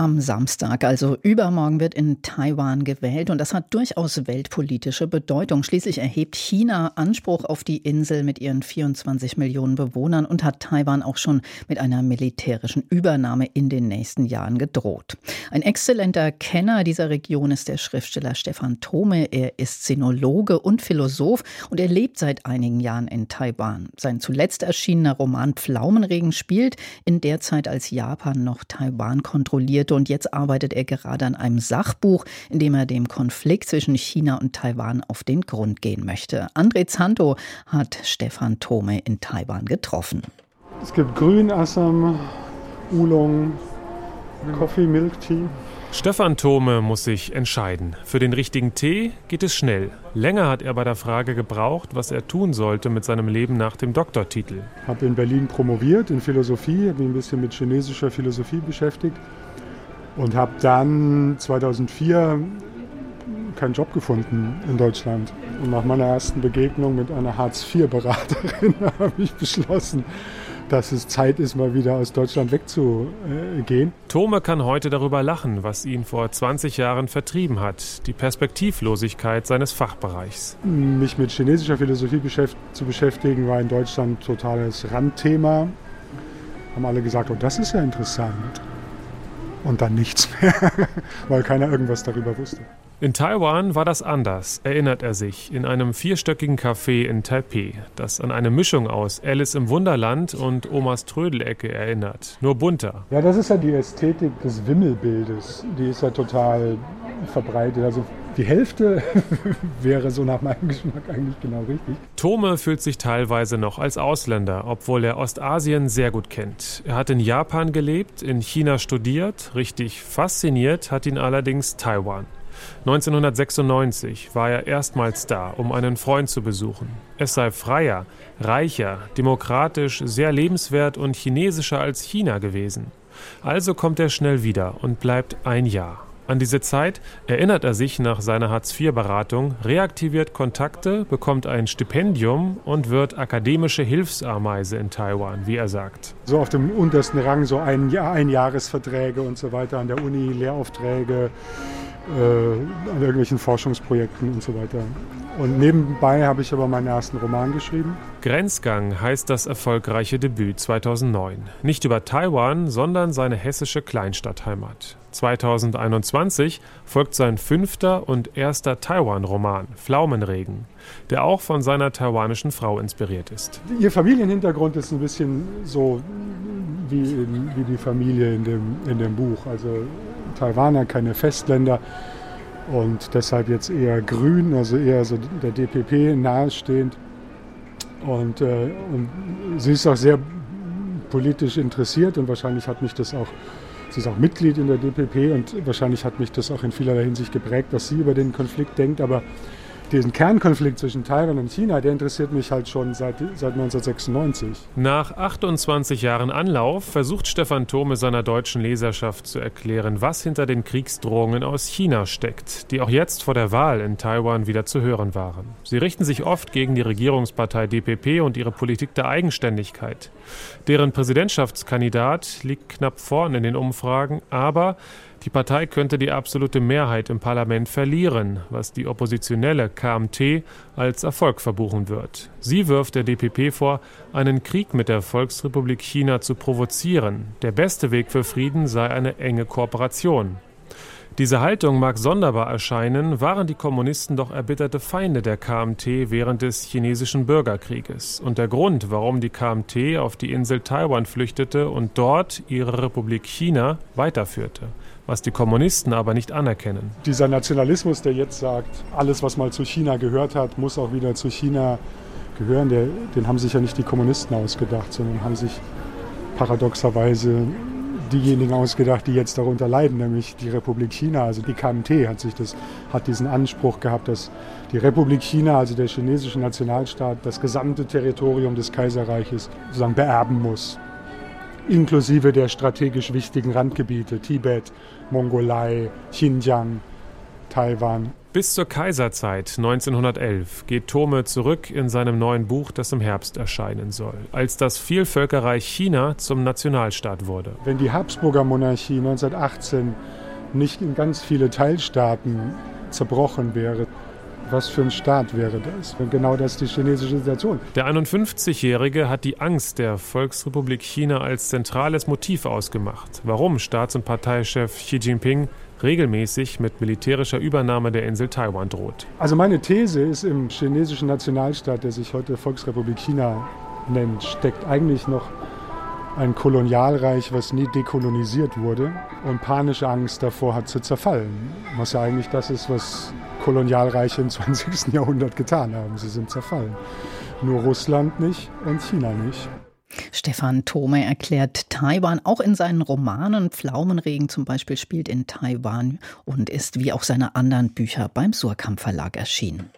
am Samstag, also übermorgen, wird in Taiwan gewählt und das hat durchaus weltpolitische Bedeutung. Schließlich erhebt China Anspruch auf die Insel mit ihren 24 Millionen Bewohnern und hat Taiwan auch schon mit einer militärischen Übernahme in den nächsten Jahren gedroht. Ein exzellenter Kenner dieser Region ist der Schriftsteller Stefan Thome. Er ist Sinologe und Philosoph und er lebt seit einigen Jahren in Taiwan. Sein zuletzt erschienener Roman Pflaumenregen spielt in der Zeit, als Japan noch Taiwan kontrolliert und jetzt arbeitet er gerade an einem Sachbuch, in dem er dem Konflikt zwischen China und Taiwan auf den Grund gehen möchte. André Zanto hat Stefan Thome in Taiwan getroffen. Es gibt Grün, Assam, Oolong, Coffee, Milk Tea. Stefan Thome muss sich entscheiden. Für den richtigen Tee geht es schnell. Länger hat er bei der Frage gebraucht, was er tun sollte mit seinem Leben nach dem Doktortitel. Ich habe in Berlin promoviert in Philosophie, habe mich ein bisschen mit chinesischer Philosophie beschäftigt und habe dann 2004 keinen Job gefunden in Deutschland. Und nach meiner ersten Begegnung mit einer Hartz-IV-Beraterin habe ich beschlossen, dass es Zeit ist, mal wieder aus Deutschland wegzugehen. Tome kann heute darüber lachen, was ihn vor 20 Jahren vertrieben hat, die Perspektivlosigkeit seines Fachbereichs. Mich mit chinesischer Philosophie zu beschäftigen, war in Deutschland totales Randthema. Haben alle gesagt, oh, das ist ja interessant und dann nichts mehr, weil keiner irgendwas darüber wusste. In Taiwan war das anders, erinnert er sich, in einem vierstöckigen Café in Taipei, das an eine Mischung aus Alice im Wunderland und Omas Trödelecke erinnert, nur bunter. Ja, das ist ja die Ästhetik des Wimmelbildes, die ist ja total verbreitet. Also die Hälfte wäre so nach meinem Geschmack eigentlich genau richtig. Tome fühlt sich teilweise noch als Ausländer, obwohl er Ostasien sehr gut kennt. Er hat in Japan gelebt, in China studiert, richtig fasziniert hat ihn allerdings Taiwan. 1996 war er erstmals da, um einen Freund zu besuchen. Es sei freier, reicher, demokratisch, sehr lebenswert und chinesischer als China gewesen. Also kommt er schnell wieder und bleibt ein Jahr. An diese Zeit erinnert er sich nach seiner Hartz-IV-Beratung, reaktiviert Kontakte, bekommt ein Stipendium und wird akademische Hilfsameise in Taiwan, wie er sagt. So auf dem untersten Rang, so ein Einjahresverträge und so weiter an der Uni, Lehraufträge, äh, an irgendwelchen Forschungsprojekten und so weiter. Und nebenbei habe ich aber meinen ersten Roman geschrieben. Grenzgang heißt das erfolgreiche Debüt 2009. Nicht über Taiwan, sondern seine hessische Kleinstadtheimat. 2021 folgt sein fünfter und erster Taiwan-Roman, Pflaumenregen, der auch von seiner taiwanischen Frau inspiriert ist. Ihr Familienhintergrund ist ein bisschen so wie, wie die Familie in dem, in dem Buch. Also Taiwaner, keine Festländer und deshalb jetzt eher grün, also eher so der DPP nahestehend. Und, äh, und sie ist auch sehr politisch interessiert und wahrscheinlich hat mich das auch, sie ist auch Mitglied in der DPP und wahrscheinlich hat mich das auch in vielerlei Hinsicht geprägt, was sie über den Konflikt denkt. Aber diesen Kernkonflikt zwischen Taiwan und China, der interessiert mich halt schon seit, seit 1996. Nach 28 Jahren Anlauf versucht Stefan Thome seiner deutschen Leserschaft zu erklären, was hinter den Kriegsdrohungen aus China steckt, die auch jetzt vor der Wahl in Taiwan wieder zu hören waren. Sie richten sich oft gegen die Regierungspartei DPP und ihre Politik der Eigenständigkeit. Deren Präsidentschaftskandidat liegt knapp vorn in den Umfragen, aber die Partei könnte die absolute Mehrheit im Parlament verlieren, was die oppositionelle KMT als Erfolg verbuchen wird. Sie wirft der DPP vor, einen Krieg mit der Volksrepublik China zu provozieren. Der beste Weg für Frieden sei eine enge Kooperation. Diese Haltung mag sonderbar erscheinen, waren die Kommunisten doch erbitterte Feinde der KMT während des chinesischen Bürgerkrieges und der Grund, warum die KMT auf die Insel Taiwan flüchtete und dort ihre Republik China weiterführte was die Kommunisten aber nicht anerkennen. Dieser Nationalismus, der jetzt sagt, alles, was mal zu China gehört hat, muss auch wieder zu China gehören, der, den haben sich ja nicht die Kommunisten ausgedacht, sondern haben sich paradoxerweise diejenigen ausgedacht, die jetzt darunter leiden, nämlich die Republik China, also die KMT hat sich das, hat diesen Anspruch gehabt, dass die Republik China, also der chinesische Nationalstaat, das gesamte Territorium des Kaiserreiches sozusagen beerben muss inklusive der strategisch wichtigen Randgebiete Tibet, Mongolei, Xinjiang, Taiwan. Bis zur Kaiserzeit 1911 geht Thome zurück in seinem neuen Buch, das im Herbst erscheinen soll, als das Vielvölkerreich China zum Nationalstaat wurde. Wenn die Habsburger Monarchie 1918 nicht in ganz viele Teilstaaten zerbrochen wäre, was für ein Staat wäre das? Wenn genau das die chinesische Situation. Der 51-Jährige hat die Angst der Volksrepublik China als zentrales Motiv ausgemacht. Warum Staats- und Parteichef Xi Jinping regelmäßig mit militärischer Übernahme der Insel Taiwan droht. Also meine These ist, im chinesischen Nationalstaat, der sich heute Volksrepublik China nennt, steckt eigentlich noch ein Kolonialreich, was nie dekolonisiert wurde und panische Angst davor hat zu zerfallen. Was ja eigentlich das ist, was Kolonialreiche im 20. Jahrhundert getan haben. Sie sind zerfallen. Nur Russland nicht und China nicht. Stefan Thome erklärt Taiwan auch in seinen Romanen. Pflaumenregen zum Beispiel spielt in Taiwan und ist wie auch seine anderen Bücher beim Surkamp Verlag erschienen.